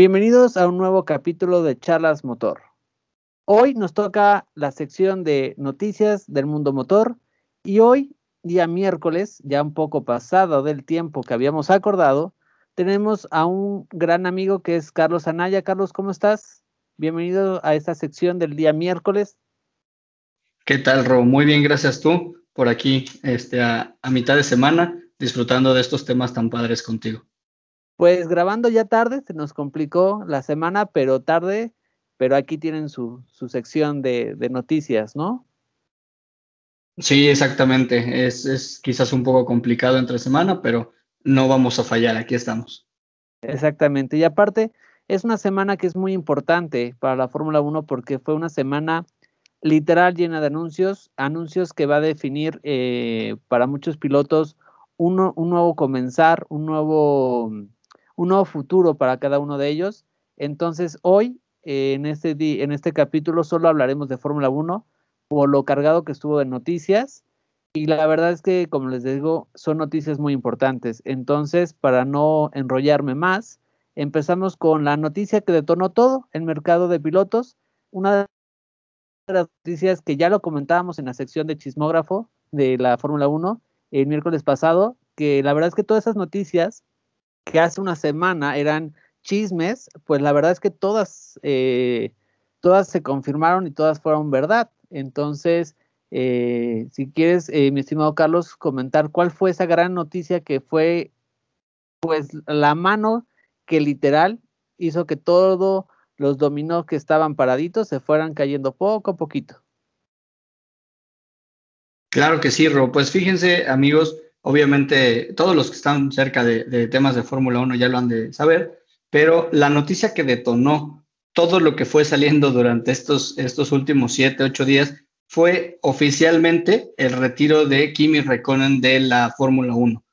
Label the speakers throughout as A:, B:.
A: Bienvenidos a un nuevo capítulo de Charlas Motor. Hoy nos toca la sección de noticias del mundo motor y hoy, día miércoles, ya un poco pasado del tiempo que habíamos acordado, tenemos a un gran amigo que es Carlos Anaya. Carlos, ¿cómo estás? Bienvenido a esta sección del día miércoles.
B: ¿Qué tal, Ro? Muy bien, gracias tú por aquí este, a, mitad de semana, disfrutando de estos temas tan padres contigo.
A: Pues grabando ya tarde, se nos complicó la semana, pero tarde, pero aquí tienen su, sección de, noticias, ¿no?
B: Sí, exactamente. Es, es, quizás un poco complicado entre semana, pero no vamos a fallar, aquí estamos.
A: Exactamente. Y aparte, es una semana que es muy importante para la Fórmula 1 porque fue una semana literal llena de anuncios, anuncios que va a definir eh, para muchos pilotos un, nuevo comenzar, un nuevo, un nuevo futuro para cada uno de ellos. Entonces, hoy, eh, en, este en este capítulo, solo hablaremos de Fórmula 1 por lo cargado que estuvo de noticias. Y la verdad es que, como les digo, son noticias muy importantes. Entonces, para no enrollarme más, empezamos con la noticia que detonó todo el mercado de pilotos. Una las noticias que ya lo comentábamos en la sección de chismógrafo de la Fórmula 1 el miércoles pasado, que la verdad es que todas esas noticias que hace una semana eran chismes, pues la verdad es que todas, eh, todas se confirmaron y todas fueron verdad. Entonces, eh, si quieres, eh, mi estimado Carlos, comentar cuál fue esa gran noticia que fue, pues, la mano que literal hizo que todo los dominó que estaban paraditos se fueran cayendo poco a poquito.
B: Claro que sí, Ro. Pues fíjense, amigos, obviamente todos los que están cerca de, temas de Fórmula 1 ya lo han de saber, pero la noticia que detonó todo lo que fue saliendo durante estos, estos últimos siete, ocho días fue oficialmente el retiro de Kimi Räikkönen de la Fórmula 1,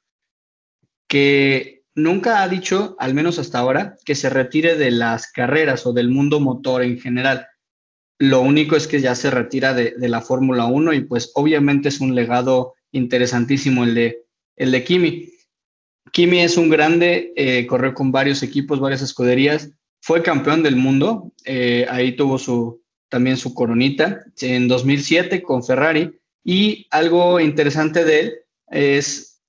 B: que nunca ha dicho, al menos hasta ahora, que se retire de las carreras o del mundo motor en general. Lo único es que ya se retira de, la Fórmula 1 y pues obviamente es un legado interesantísimo el de, el de Kimi. Kimi es un grande, eh, corrió con varios equipos, varias escuderías, fue campeón del mundo, eh, ahí tuvo su, también su coronita en 2007 con Ferrari y algo interesante de él es,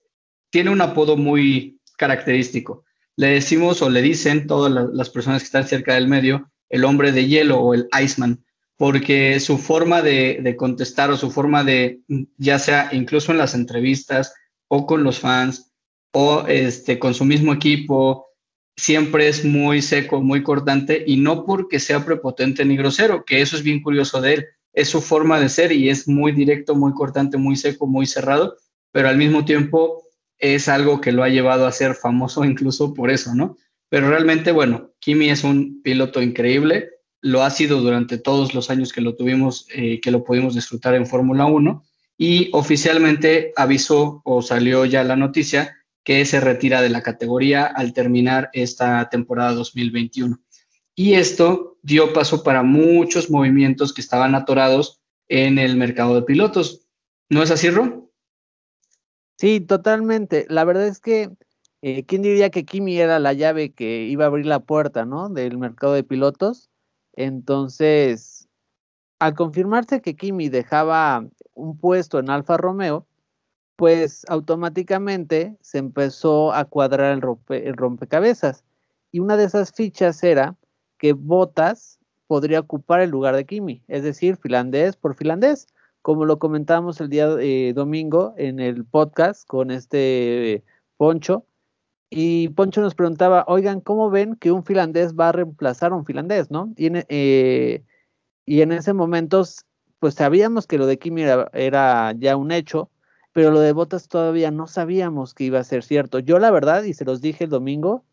B: tiene un apodo muy, característico. Le decimos o le dicen todas las personas que están cerca del medio el hombre de hielo o el Iceman, porque su forma de, contestar o su forma de, ya sea incluso en las entrevistas o con los fans o este, con su mismo equipo, siempre es muy seco, muy cortante y no porque sea prepotente ni grosero, que eso es bien curioso de él, es su forma de ser y es muy directo, muy cortante, muy seco, muy cerrado, pero al mismo tiempo es algo que lo ha llevado a ser famoso incluso por eso, ¿no? Pero realmente, bueno, Kimi es un piloto increíble, lo ha sido durante todos los años que lo tuvimos, eh, que lo pudimos disfrutar en Fórmula 1 y oficialmente avisó o salió ya la noticia que se retira de la categoría al terminar esta temporada 2021. Y esto dio paso para muchos movimientos que estaban atorados en el mercado de pilotos. ¿No es así, Ro?
A: Sí, totalmente. La verdad es que, eh, ¿quién diría que Kimi era la llave que iba a abrir la puerta, ¿no? Del mercado de pilotos. Entonces, al confirmarse que Kimi dejaba un puesto en Alfa Romeo, pues automáticamente se empezó a cuadrar el, rompecabezas. Y una de esas fichas era que Bottas podría ocupar el lugar de Kimi, es decir, finlandés por finlandés como lo comentábamos el día eh, domingo en el podcast con este eh, Poncho. Y Poncho nos preguntaba, oigan, ¿cómo ven que un finlandés va a reemplazar a un finlandés, no? Y en, eh, ese momento, pues sabíamos que lo de Kimi era, ya un hecho, pero lo de Botas todavía no sabíamos que iba a ser cierto. Yo la verdad, y se los dije el domingo,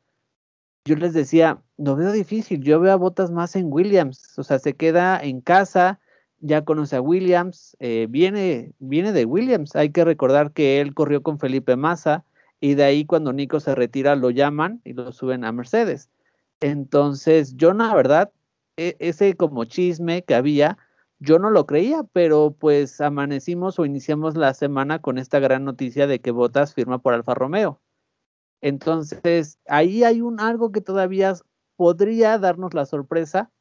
A: yo les decía, lo veo difícil, yo veo a Botas más en Williams, o sea, se queda en casa, ya conoce a Williams, eh, viene, viene de Williams. Hay que recordar que él corrió con Felipe Massa y de ahí cuando Nico se retira lo llaman y lo suben a Mercedes. Entonces, yo la verdad, e, ese como chisme que había, yo no lo creía, pero pues amanecimos o iniciamos la semana con esta gran noticia de que Bottas firma por Alfa Romeo. Entonces, ahí hay un algo que todavía podría darnos la sorpresa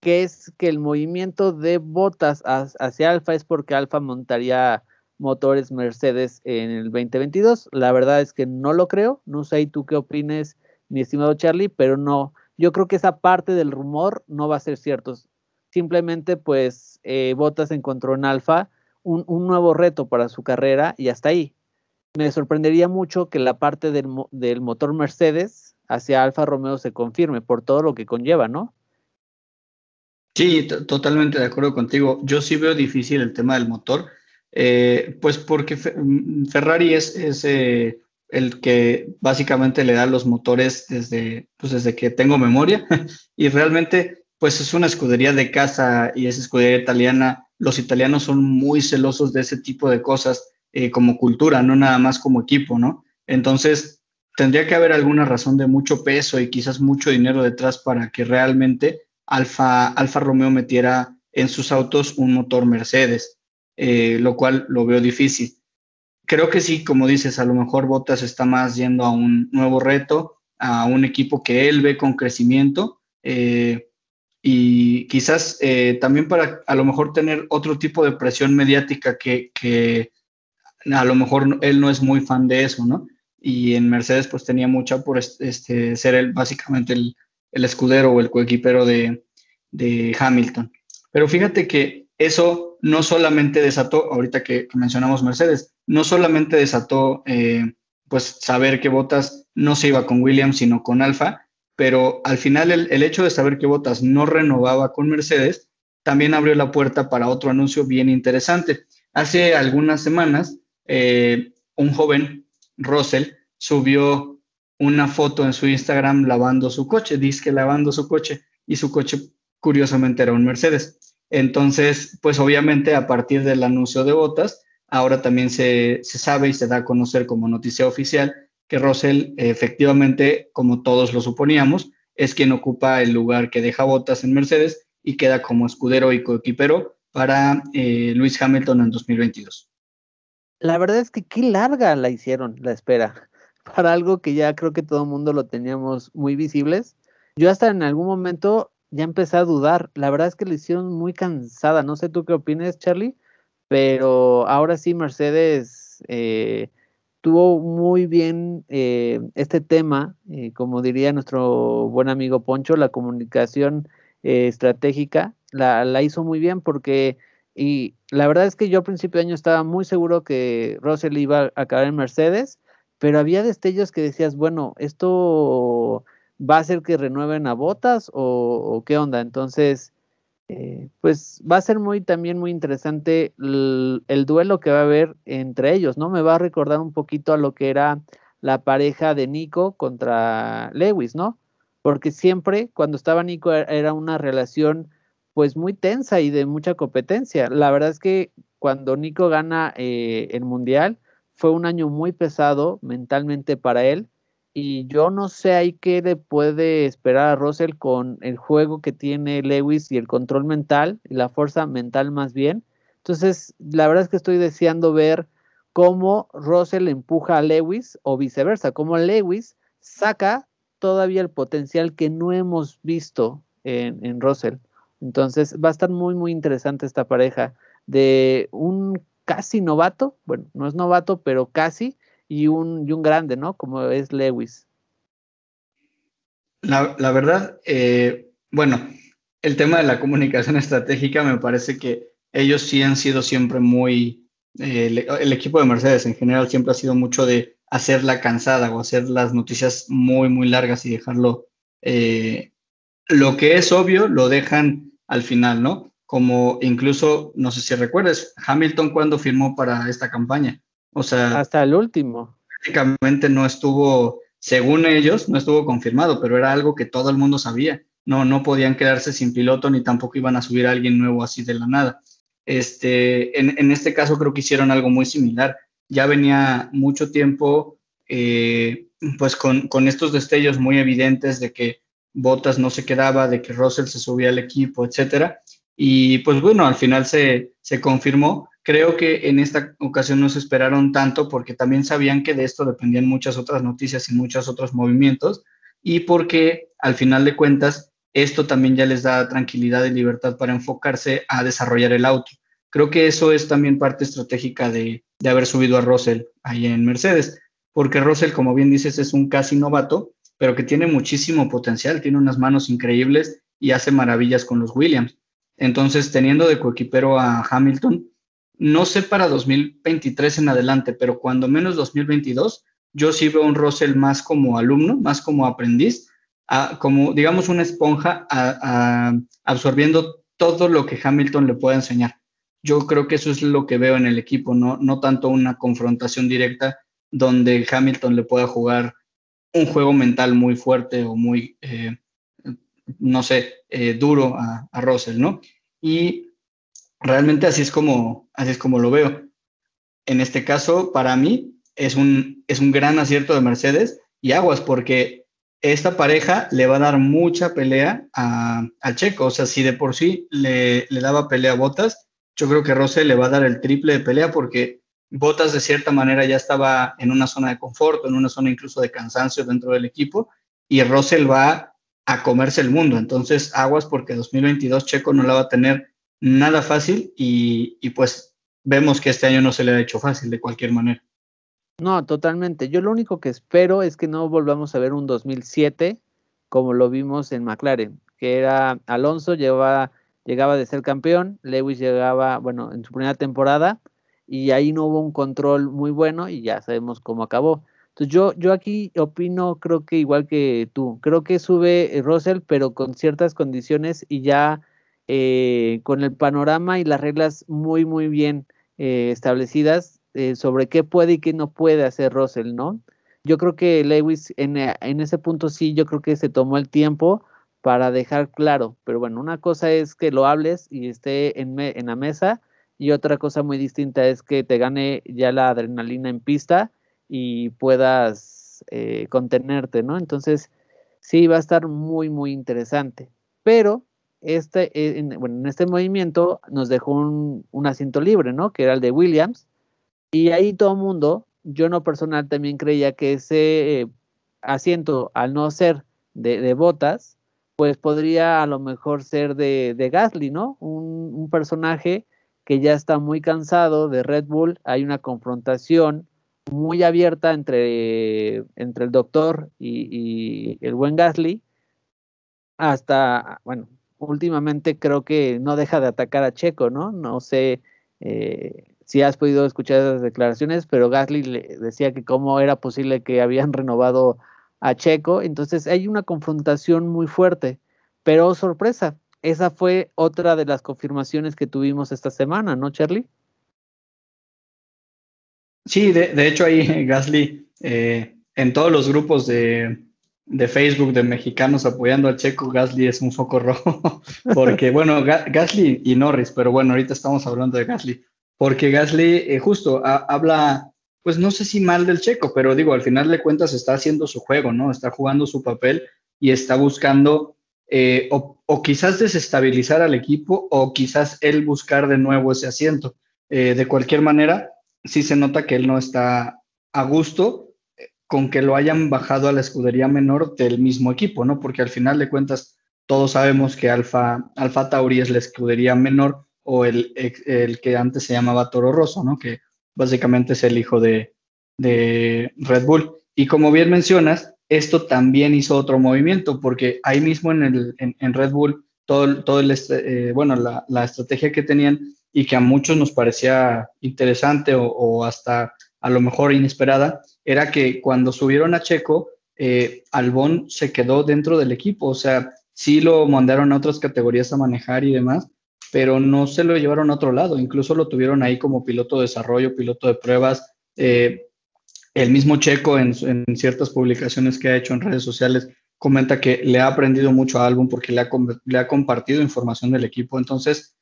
A: que es que el movimiento de botas hacia Alfa es porque Alfa montaría motores Mercedes en el 2022. La verdad es que no lo creo. No sé tú qué opines, mi estimado Charlie, pero no. Yo creo que esa parte del rumor no va a ser cierto. Simplemente, pues, eh, Botas encontró en Alfa un, nuevo reto para su carrera y hasta ahí. Me sorprendería mucho que la parte del, del motor Mercedes hacia Alfa Romeo se confirme por todo lo que conlleva, ¿no?
B: Sí, totalmente de acuerdo contigo. Yo sí veo difícil el tema del motor, eh, pues porque mm, Ferrari es, eh, el que básicamente le da los motores desde, pues desde que tengo memoria y realmente pues es una escudería de casa y es escudería italiana. Los italianos son muy celosos de ese tipo de cosas eh, como cultura, no nada más como equipo, ¿no? Entonces, tendría que haber alguna razón de mucho peso y quizás mucho dinero detrás para que realmente Alfa, Alfa Romeo metiera en sus autos un motor Mercedes, eh, lo cual lo veo difícil. Creo que sí, como dices, a lo mejor Bottas está más yendo a un nuevo reto, a un equipo que él ve con crecimiento eh, y quizás eh, también para a lo mejor tener otro tipo de presión mediática que, que a lo mejor él no es muy fan de eso, ¿no? Y en Mercedes pues tenía mucha por este, ser él básicamente el, el escudero o el coequipero de, de Hamilton. Pero fíjate que eso no solamente desató, ahorita que, mencionamos Mercedes, no solamente desató eh, pues saber que Bottas no se iba con Williams, sino con Alfa, pero al final el, hecho de saber que Bottas no renovaba con Mercedes también abrió la puerta para otro anuncio bien interesante. Hace algunas semanas, eh, un joven, Russell, subió una foto en su Instagram lavando su coche, dice que lavando su coche y su coche curiosamente era un Mercedes. Entonces, pues obviamente a partir del anuncio de botas, ahora también se, sabe y se da a conocer como noticia oficial que Russell efectivamente, como todos lo suponíamos, es quien ocupa el lugar que deja botas en Mercedes y queda como escudero y coequipero para eh, Luis Hamilton en 2022.
A: La verdad es que qué larga la hicieron la espera para algo que ya creo que todo el mundo lo teníamos muy visibles. Yo hasta en algún momento ya empecé a dudar. La verdad es que lo hicieron muy cansada. No sé tú qué opinas, Charlie, pero ahora sí Mercedes eh, tuvo muy bien eh, este tema, eh, como diría nuestro buen amigo Poncho, la comunicación estratégica, la, la, hizo muy bien porque, y la verdad es que yo a principio de año estaba muy seguro que Russell iba a acabar en Mercedes pero había destellos que decías, bueno, esto va a hacer que renueven a botas o, qué onda. Entonces, eh, pues va a ser muy también muy interesante el, duelo que va a haber entre ellos, ¿no? Me va a recordar un poquito a lo que era la pareja de Nico contra Lewis, ¿no? Porque siempre cuando estaba Nico e, era una relación pues muy tensa y de mucha competencia. La verdad es que cuando Nico gana eh, el mundial, fue un año muy pesado mentalmente para él y yo no sé ahí qué le puede esperar a Russell con el juego que tiene Lewis y el control mental y la fuerza mental más bien. Entonces, la verdad es que estoy deseando ver cómo Russell empuja a Lewis o viceversa, cómo Lewis saca todavía el potencial que no hemos visto en, en Russell. Entonces, va a estar muy, muy interesante esta pareja de un casi novato, bueno, no es novato, pero casi, y un, y un grande, ¿no? Como es Lewis.
B: La, verdad, eh, bueno, el tema de la comunicación estratégica me parece que ellos sí han sido siempre muy, eh, el, equipo de Mercedes en general siempre ha sido mucho de hacerla cansada o hacer las noticias muy, muy largas y dejarlo, eh, lo que es obvio, lo dejan al final, ¿no? como incluso, no sé si recuerdes, Hamilton cuando firmó para esta campaña. O sea,
A: hasta el último.
B: Prácticamente no estuvo, según ellos, no estuvo confirmado, pero era algo que todo el mundo sabía. No, no podían quedarse sin piloto ni tampoco iban a subir a alguien nuevo así de la nada. Este, en, este caso creo que hicieron algo muy similar. Ya venía mucho tiempo, eh, pues con, con estos destellos muy evidentes de que Bottas no se quedaba, de que Russell se subía al equipo, etcétera y pues bueno, al final se, confirmó. Creo que en esta ocasión no se esperaron tanto porque también sabían que de esto dependían muchas otras noticias y muchos otros movimientos. y porque al final de cuentas esto también ya les da tranquilidad y libertad para enfocarse a desarrollar el auto. Creo que eso es también parte estratégica de, de haber subido a Russell ahí en Mercedes, porque Russell, como bien dices, es un casi novato, pero que tiene muchísimo potencial, tiene unas manos increíbles y hace maravillas con los Williams. Entonces, teniendo de coequipero a Hamilton, no sé para 2023 en adelante, pero cuando menos 2022, yo sí veo a un Russell más como alumno, más como aprendiz, como digamos una esponja absorbiendo todo lo que Hamilton le pueda enseñar. Yo creo que eso es lo que veo en el equipo, no, no tanto una confrontación directa donde Hamilton le pueda jugar un juego mental muy fuerte o muy, eh, no sé, eh, duro a, a, Russell, ¿no? Y realmente así es, como, así es como lo veo. En este caso, para mí, es un, es un gran acierto de Mercedes y aguas, porque esta pareja le va a dar mucha pelea a, a Checo. O sea, si de por sí le, le daba pelea a Botas, yo creo que Russell le va a dar el triple de pelea porque Botas de cierta manera ya estaba en una zona de confort, en una zona incluso de cansancio dentro del equipo, y Russell va a comerse el mundo. Entonces, aguas porque 2022 Checo no la va a tener nada fácil y, y pues vemos que este año no se le ha hecho fácil de cualquier manera.
A: No, totalmente. Yo lo único que espero es que no volvamos a ver un 2007 como lo vimos en McLaren, que era Alonso llevaba, llegaba de ser campeón, Lewis llegaba, bueno, en su primera temporada, y ahí no hubo un control muy bueno y ya sabemos cómo acabó. Entonces yo, yo aquí opino, creo que igual que tú, creo que sube eh, Russell, pero con ciertas condiciones y ya eh, con el panorama y las reglas muy, muy bien eh, establecidas sobre qué puede y qué no puede hacer Russell, ¿no? Yo creo que Lewis en, ese punto sí, yo creo que se tomó el tiempo para dejar claro, pero bueno, una cosa es que lo hables y esté en, la mesa y otra cosa muy distinta es que te gane ya la adrenalina en pista y puedas eh, contenerte, ¿no? Entonces, sí, va a estar muy, muy interesante. Pero este, eh, en, bueno, en este movimiento nos dejó un, asiento libre, ¿no? Que era el de Williams. Y ahí todo el mundo, yo no personal también creía que ese eh, asiento, al no ser de, de, botas, pues podría a lo mejor ser de, de Gasly, ¿no? Un, un personaje que ya está muy cansado de Red Bull, hay una confrontación muy abierta entre, entre el doctor y, el buen Gasly, hasta, bueno, últimamente creo que no deja de atacar a Checo, ¿no? No sé eh, si has podido escuchar esas declaraciones, pero Gasly le decía que cómo era posible que habían renovado a Checo, entonces hay una confrontación muy fuerte, pero sorpresa, esa fue otra de las confirmaciones que tuvimos esta semana, ¿no, Charlie?
B: Sí, de, hecho ahí Gasly, eh, en todos los grupos de, Facebook de mexicanos apoyando al Checo, Gasly es un foco rojo, porque bueno, Gasly y Norris, pero bueno, ahorita estamos hablando de Gasly, porque Gasly eh, justo habla, pues no sé si mal del Checo, pero digo, al final de cuentas está haciendo su juego, ¿no? Está jugando su papel y está buscando eh, o, quizás desestabilizar al equipo o quizás él buscar de nuevo ese asiento. Eh, de cualquier manera, sí se nota que él no está a gusto con que lo hayan bajado a la escudería menor del mismo equipo, ¿no? Porque al final de cuentas todos sabemos que Alfa, Alfa Tauri es la escudería menor o el, el, que antes se llamaba Toro Rosso, ¿no? Que básicamente es el hijo de, de Red Bull. Y como bien mencionas, esto también hizo otro movimiento, porque ahí mismo en, el, en, Red Bull, todo, todo el, eh, bueno, la, la, estrategia que tenían y que a muchos nos parecía interesante o, hasta a lo mejor inesperada, era que cuando subieron a Checo, eh, Albón se quedó dentro del equipo, o sea, sí lo mandaron a otras categorías a manejar y demás, pero no se lo llevaron a otro lado, incluso lo tuvieron ahí como piloto de desarrollo, piloto de pruebas, eh, el mismo Checo en, ciertas publicaciones que ha hecho en redes sociales comenta que le ha aprendido mucho a Albon porque le ha, le ha compartido información del equipo. Entonces,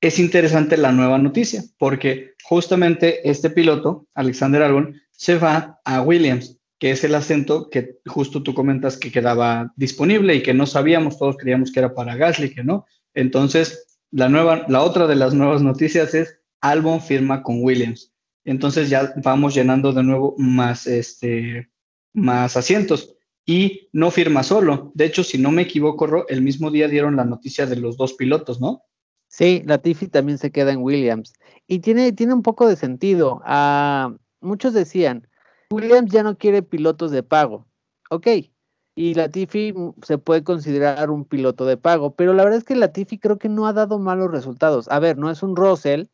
B: es interesante la nueva noticia porque justamente este piloto, Alexander Albon, se va a Williams, que es el acento que justo tú comentas que quedaba disponible y que no sabíamos, todos creíamos que era para Gasly, que no. Entonces, la, nueva, la otra de las nuevas noticias es Albon firma con Williams entonces ya vamos llenando de nuevo más, este, más asientos. y no firma solo. De hecho, si no me equivoco, el mismo día dieron la noticia de los dos pilotos, ¿no?
A: Sí, Latifi también se queda en Williams. Y tiene, tiene un poco de sentido. Ah, muchos decían, Williams ya no quiere pilotos de pago. Ok, y Latifi se puede considerar un piloto de pago, pero la verdad es que Latifi creo que no ha dado malos resultados. A ver, no es un Russell,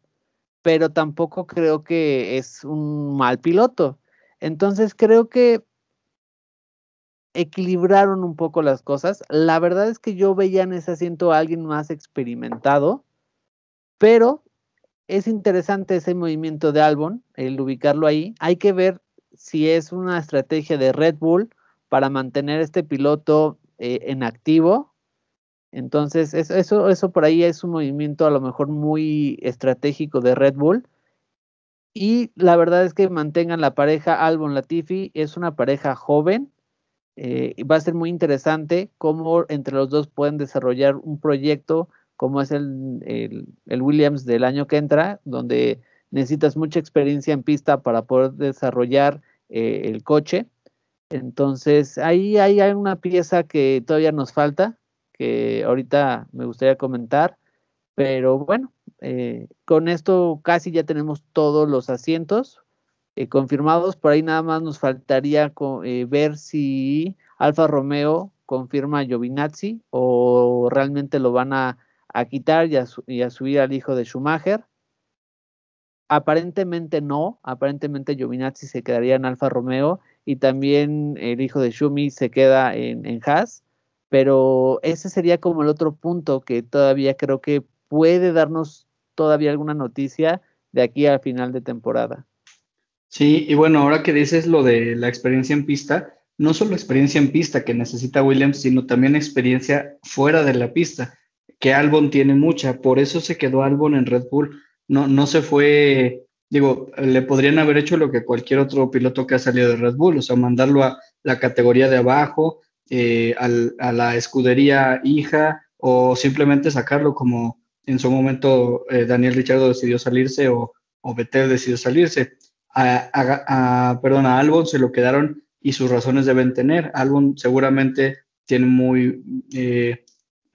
A: pero tampoco creo que es un mal piloto. Entonces creo que equilibraron un poco las cosas. La verdad es que yo veía en ese asiento a alguien más experimentado, pero es interesante ese movimiento de Albon, el ubicarlo ahí. Hay que ver si es una estrategia de Red Bull para mantener este piloto eh, en activo. Entonces, eso, por ahí es un movimiento a lo mejor muy estratégico de Red Bull. Y la verdad es que mantengan la pareja Albon Latifi, es una pareja joven. Eh, va a ser muy interesante cómo entre los dos pueden desarrollar un proyecto como es el, Williams del año que entra, donde necesitas mucha experiencia en pista para poder desarrollar eh, el coche. Entonces, ahí, hay una pieza que todavía nos falta, que ahorita me gustaría comentar, pero bueno, eh, con esto casi ya tenemos todos los asientos eh, confirmados, por ahí nada más nos faltaría ver si Alfa Romeo confirma a Giovinazzi o realmente lo van a a quitar y a, subir al hijo de Schumacher. Aparentemente no, aparentemente Giovinazzi se quedaría en Alfa Romeo y también el hijo de Schumi se queda en, en Haas, pero ese sería como el otro punto que todavía creo que puede darnos todavía alguna noticia de aquí al final de temporada.
B: Sí, y bueno, ahora que dices lo de la experiencia en pista, no solo experiencia en pista que necesita Williams, sino también experiencia fuera de la pista que Albon tiene mucha, por eso se quedó Albon en Red Bull, no, no se fue, digo, le podrían haber hecho lo que cualquier otro piloto que ha salido de Red Bull, o sea, mandarlo a la categoría de abajo, eh, a la escudería hija, o simplemente sacarlo como en su momento eh, Daniel Richardo decidió salirse o, o Betel decidió salirse. A, perdón, a Albon se lo quedaron y sus razones deben tener. Albon seguramente tiene muy... Eh,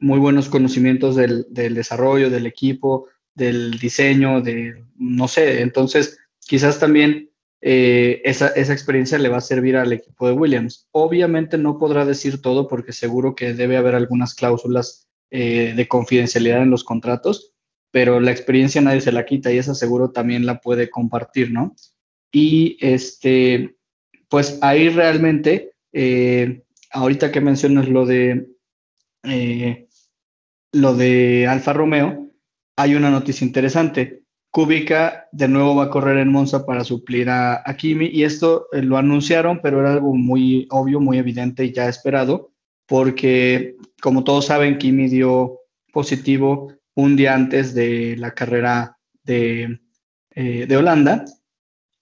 B: muy buenos conocimientos del, desarrollo, del equipo, del diseño, de, no sé, entonces quizás también eh, esa, experiencia le va a servir al equipo de Williams. Obviamente no podrá decir todo porque seguro que debe haber algunas cláusulas eh, de confidencialidad en los contratos, pero la experiencia nadie se la quita y esa seguro también la puede compartir, ¿no? Y este, pues ahí realmente, eh, ahorita que mencionas lo de lo de Alfa Romeo, hay una noticia interesante. Kubica de nuevo va a correr en Monza para suplir a, Kimi y esto eh, lo anunciaron, pero era algo muy obvio, muy evidente y ya esperado, porque como todos saben, Kimi dio positivo un día antes de la carrera de, eh, de Holanda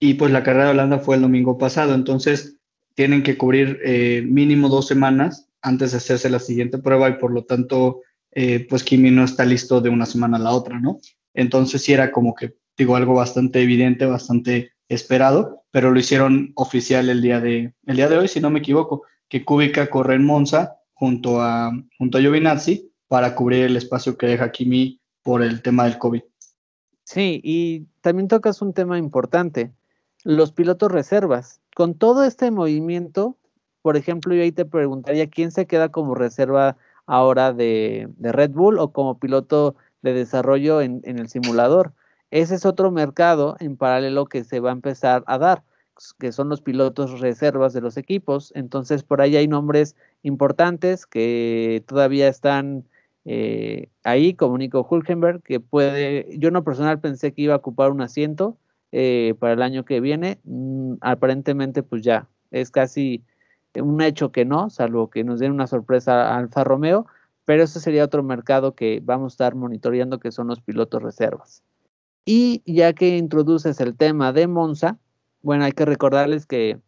B: y pues la carrera de Holanda fue el domingo pasado, entonces tienen que cubrir eh, mínimo dos semanas antes de hacerse la siguiente prueba y por lo tanto eh, pues Kimi no está listo de una semana a la otra, ¿no? Entonces sí era como que, digo, algo bastante evidente, bastante esperado, pero lo hicieron oficial el día de, el día de hoy, si no me equivoco, que Kubica corre en Monza junto a, junto a Giovinazzi para cubrir el espacio que deja Kimi por el tema del COVID.
A: Sí, y también tocas un tema importante, los pilotos reservas. Con todo este movimiento, por ejemplo, yo ahí te preguntaría quién se queda como reserva ahora de, Red Bull o como piloto de desarrollo en, el simulador. Ese es otro mercado en paralelo que se va a empezar a dar, que son los pilotos reservas de los equipos. Entonces, por ahí hay nombres importantes que todavía están eh, ahí, como Nico Hulkenberg, que puede, yo no personal pensé que iba a ocupar un asiento eh, para el año que viene. Mm, aparentemente, pues ya, es casi un hecho que no, salvo que nos den una sorpresa a Alfa Romeo, pero ese sería otro mercado que vamos a estar monitoreando, que son los pilotos reservas. Y ya que introduces el tema de Monza, bueno, hay que recordarles que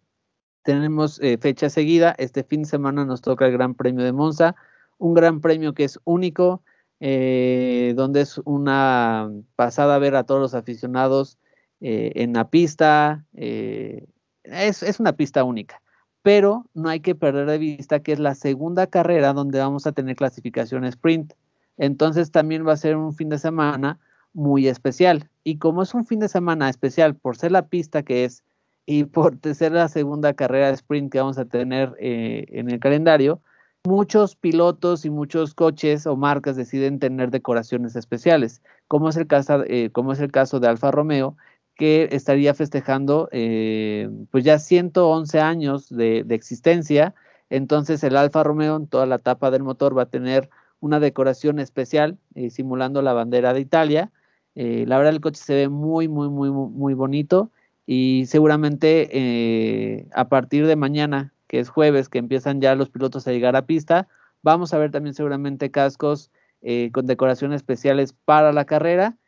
A: tenemos eh, fecha seguida. Este fin de semana nos toca el Gran Premio de Monza, un gran premio que es único, eh, donde es una pasada ver a todos los aficionados eh, en la pista. es, una pista única pero no hay que perder de vista que es la segunda carrera donde vamos a tener clasificación sprint. Entonces también va a ser un fin de semana muy especial. Y como es un fin de semana especial por ser la pista que es y por ser la segunda carrera de sprint que vamos a tener eh, en el calendario, muchos pilotos y muchos coches o marcas deciden tener decoraciones especiales, como es el caso, eh, como es el caso de Alfa Romeo, que estaría festejando eh, pues ya 111 años de, existencia. Entonces el Alfa Romeo en toda la tapa del motor va a tener una decoración especial eh, simulando la bandera de Italia. la verdad el coche se ve muy, muy, muy, muy bonito y seguramente a partir de mañana que es jueves, que empiezan ya los pilotos a llegar a pista. Vamos a ver también seguramente cascos eh, con decoraciones especiales para la carrera.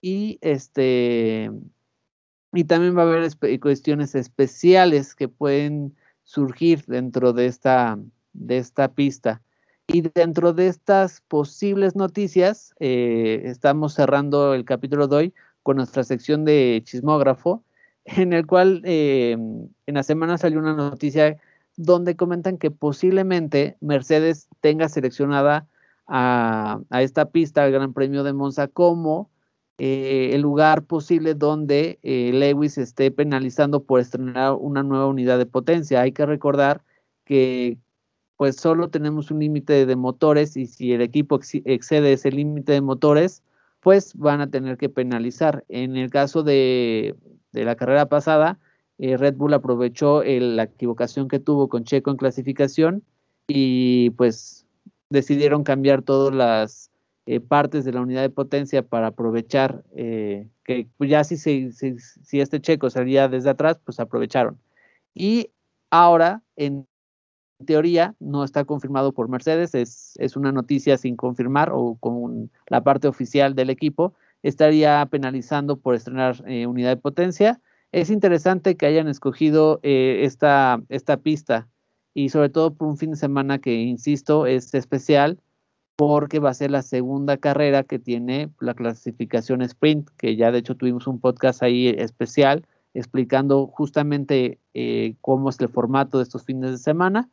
A: Y este y también va a haber cuestiones especiales que pueden surgir dentro de esta, de esta pista. Y dentro de estas posibles noticias, eh, estamos cerrando el capítulo de hoy con nuestra sección de chismógrafo, en el cual eh, en la semana salió una noticia donde comentan que posiblemente Mercedes tenga seleccionada a, esta pista, al Gran Premio de Monza, como eh, el lugar posible donde eh, Lewis esté penalizando por estrenar una nueva unidad de potencia. Hay que recordar que pues solo tenemos un límite de motores y si el equipo excede ese límite de motores, pues van a tener que penalizar. En el caso de, la carrera pasada, eh, Red Bull aprovechó la equivocación que tuvo con Checo en clasificación y pues decidieron cambiar todas las eh, partes de la unidad de potencia para aprovechar eh, que pues, ya si, si, este Checo salía desde atrás, pues aprovecharon. Y ahora, en teoría, no está confirmado por Mercedes, es, es una noticia sin confirmar o con la parte oficial del equipo, estaría penalizando por estrenar eh, unidad de potencia. Es interesante que hayan escogido esta, esta pista y sobre todo por un fin de semana que, insisto, es especial porque va a ser la segunda carrera que tiene la clasificación sprint, que ya de hecho tuvimos un podcast ahí especial explicando justamente eh, cómo es el formato de estos fines de semana.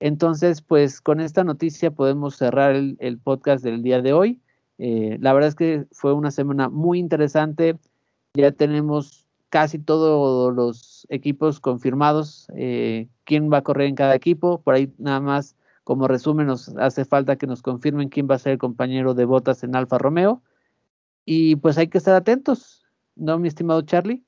A: Entonces, pues con esta noticia podemos cerrar el podcast del día de hoy. Eh, la verdad es que fue una semana muy interesante. Ya tenemos casi todos los equipos confirmados, eh, quién va a correr en cada equipo. Por ahí nada más como resumen nos hace falta que nos confirmen quién va a ser el compañero de botas en Alfa Romeo. Y pues hay que estar atentos, ¿no, mi estimado Charlie?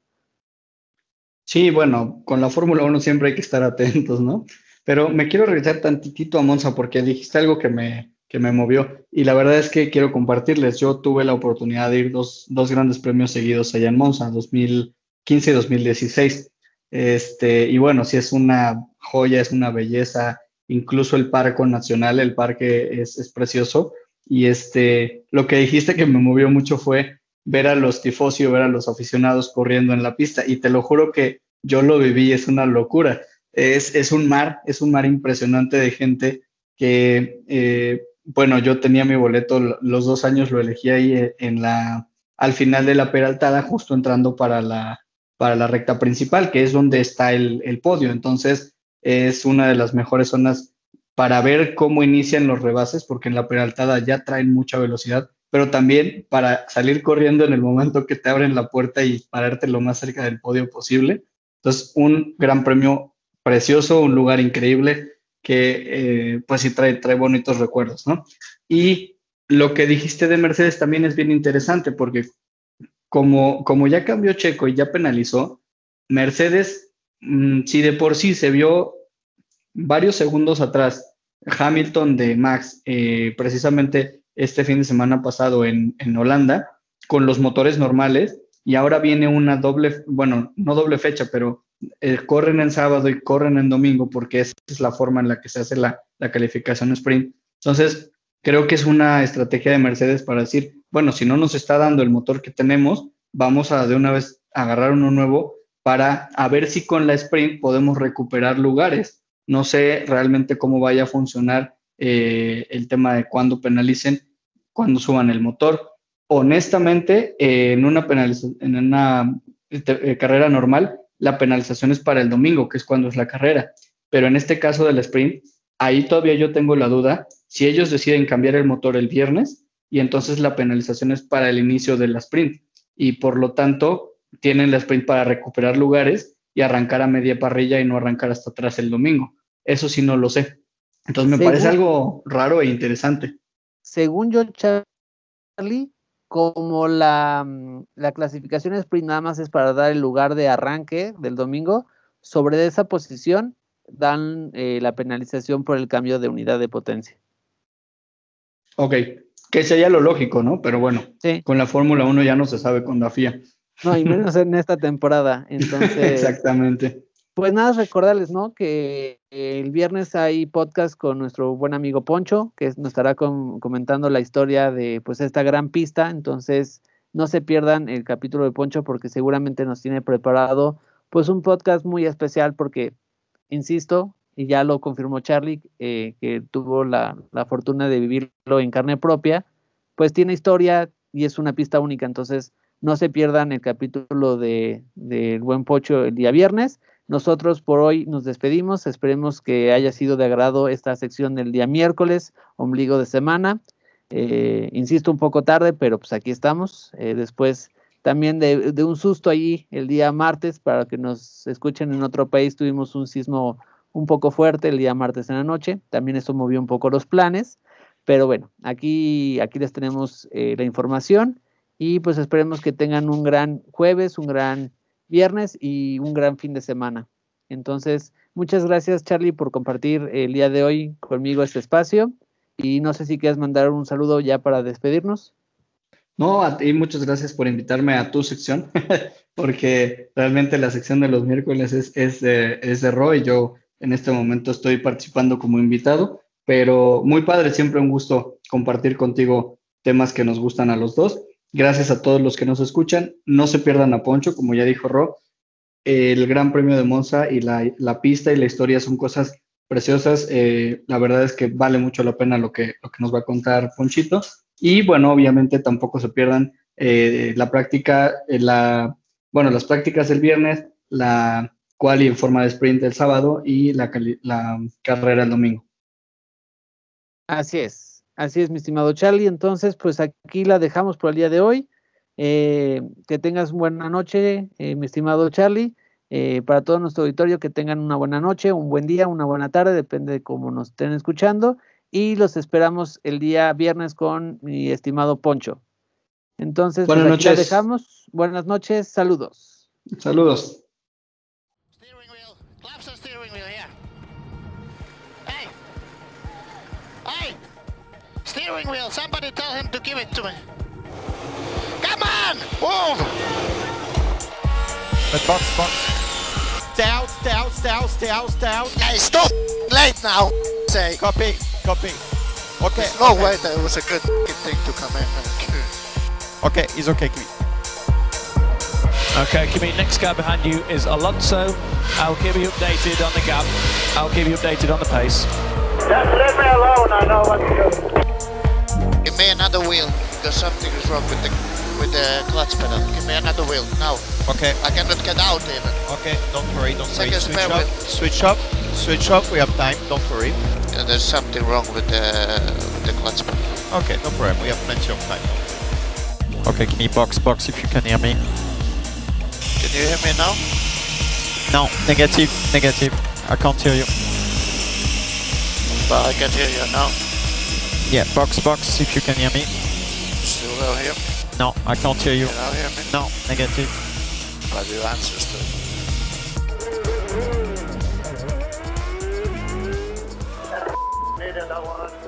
B: Sí, bueno, con la Fórmula 1 siempre hay que estar atentos, ¿no? Pero me quiero regresar tantitito a Monza porque dijiste algo que me, que me movió. Y la verdad es que quiero compartirles, yo tuve la oportunidad de ir dos, dos grandes premios seguidos allá en Monza, 2015 y 2016. Este, y bueno, sí es una joya, es una belleza, incluso el parque nacional, el parque es, es precioso. Y este, lo que dijiste que me movió mucho fue ver a los tifosi ver a los aficionados corriendo en la pista. Y te lo juro que yo lo viví, es una locura. Es, es un mar, es un mar impresionante de gente que eh, bueno, yo tenía mi boleto, los dos años lo elegí ahí eh, en la, al final de la peraltada, justo entrando para la, para la recta principal, que es donde está el, el podio. Entonces, es una de las mejores zonas para ver cómo inician los rebases, porque en la peraltada ya traen mucha velocidad, pero también para salir corriendo en el momento que te abren la puerta y pararte lo más cerca del podio posible. Entonces, un gran premio precioso, un lugar increíble que eh, pues sí trae, trae bonitos recuerdos, ¿no? Y lo que dijiste de Mercedes también es bien interesante porque como, como ya cambió Checo y ya penalizó, Mercedes, si de por sí se vio varios segundos atrás Hamilton de Max, eh, precisamente este fin de semana pasado en, en Holanda, con los motores normales, y ahora viene una doble, bueno, no doble fecha, pero eh, corren en sábado y corren en domingo porque esa es la forma en la que se hace la, calificación sprint. Entonces, creo que es una estrategia de Mercedes para decir, bueno, si no nos está dando el motor que tenemos, vamos a de una vez agarrar uno nuevo para ver si con la sprint podemos recuperar lugares. No sé realmente cómo vaya a funcionar eh, el tema de cuándo penalicen, cuándo suban el motor. Honestamente, eh, en una, una carrera normal, la penalización es para el domingo, que es cuando es la carrera. pero en este caso del sprint, ahí todavía yo tengo la duda si ellos deciden cambiar el motor el viernes y entonces la penalización es para el inicio del sprint y por lo tanto tienen la sprint para recuperar lugares y arrancar a media parrilla y no arrancar hasta atrás el domingo. Eso sí no lo sé. Entonces me parece algo raro e interesante.
A: Según yo, Charlie, como la, la clasificación sprint nada más es para dar el lugar de arranque del domingo, sobre esa posición dan eh, la penalización por el cambio de unidad de potencia.
B: Ok, que sería lo lógico, ¿no? Pero bueno, con la Fórmula 1 ya no se sabe con la FIA.
A: No, y menos en esta temporada. Entonces,
B: Exactamente.
A: Pues nada, recordarles, ¿no? Que el viernes hay podcast con nuestro buen amigo Poncho, que nos estará comentando la historia de pues esta gran pista. Entonces, no se pierdan el capítulo de Poncho porque seguramente nos tiene preparado pues un podcast muy especial porque, insisto, y ya lo confirmó Charlie, eh, que tuvo la, fortuna de vivirlo en carne propia, pues tiene historia y es una pista única. Entonces, no se pierdan el capítulo de, de Buen Pocho el día viernes. Nosotros por hoy nos despedimos. Esperemos que haya sido de agrado esta sección del día miércoles, ombligo de semana. Eh, insisto, un poco tarde, pero pues aquí estamos. Eh, después también de, un susto ahí el día martes, para que nos escuchen en otro país, tuvimos un sismo un poco fuerte el día martes en la noche. También eso movió un poco los planes. Pero bueno, aquí, aquí les tenemos eh, la información y pues esperemos que tengan un gran jueves, un gran viernes y un gran fin de semana. Entonces, muchas gracias Charlie por compartir el día de hoy conmigo este espacio y no sé si quieres mandar un saludo ya para despedirnos.
B: No, a ti muchas gracias por invitarme a tu sección, porque realmente la sección de los miércoles es, es, de, es de Roy. Yo en este momento estoy participando como invitado, pero muy padre, siempre un gusto compartir contigo temas que nos gustan a los dos. Gracias a todos los que nos escuchan. No se pierdan a Poncho, como ya dijo Ro. El Gran Premio de Monza y la, pista y la historia son cosas preciosas. Eh, la verdad es que vale mucho la pena lo que, nos va a contar Ponchito. Y bueno, obviamente tampoco se pierdan eh, la práctica, eh, bueno, las prácticas del viernes, la quali en forma de sprint el sábado y la carrera el domingo.
A: Así es. Así es, mi estimado Charlie. Entonces, pues aquí la dejamos por el día de hoy. Eh, que tengas buena noche, eh, mi estimado Charlie. Eh, para todo nuestro auditorio, que tengan una buena noche, un buen día, una buena tarde, depende de cómo nos estén escuchando. Y los esperamos el día viernes con mi estimado Poncho. Entonces, pues aquí la dejamos. Buenas noches, saludos.
B: Saludos.
C: Steering wheel. Somebody tell him to give it to me. Come on! Move!
D: But box, box. Stay out, stay out, stay out, stay out, stay out.
C: Hey, stop! Late now! Say.
D: Copy, copy. Okay.
C: No,
D: okay.
C: wait, it was a good thing to come in.
D: Okay, he's okay, Kimi.
E: Okay, Kimi, next car behind you is Alonso. I'll keep you updated on the gap. I'll keep you updated on the pace.
F: Just leave me alone, I know what to do.
C: Give me another wheel because something is wrong with the with the clutch pedal. Give me another wheel now.
D: Okay.
C: I cannot get out even.
D: Okay, don't worry, don't
C: Second
D: worry.
C: Switch
D: up, switch up, switch up. We have time. Don't worry.
C: Yeah, there's something wrong with the with the clutch pedal.
D: Okay, no problem. We have plenty of time. Okay, give me box, box if you can hear me.
C: Can you hear me now?
D: No, negative, negative. I can't hear you.
C: But I can hear you now.
D: Yeah, box, box, if you can hear me.
C: Still there here?
D: No, I can't hear you.
C: Can hear me?
D: No, negative.
C: I do answers to. One.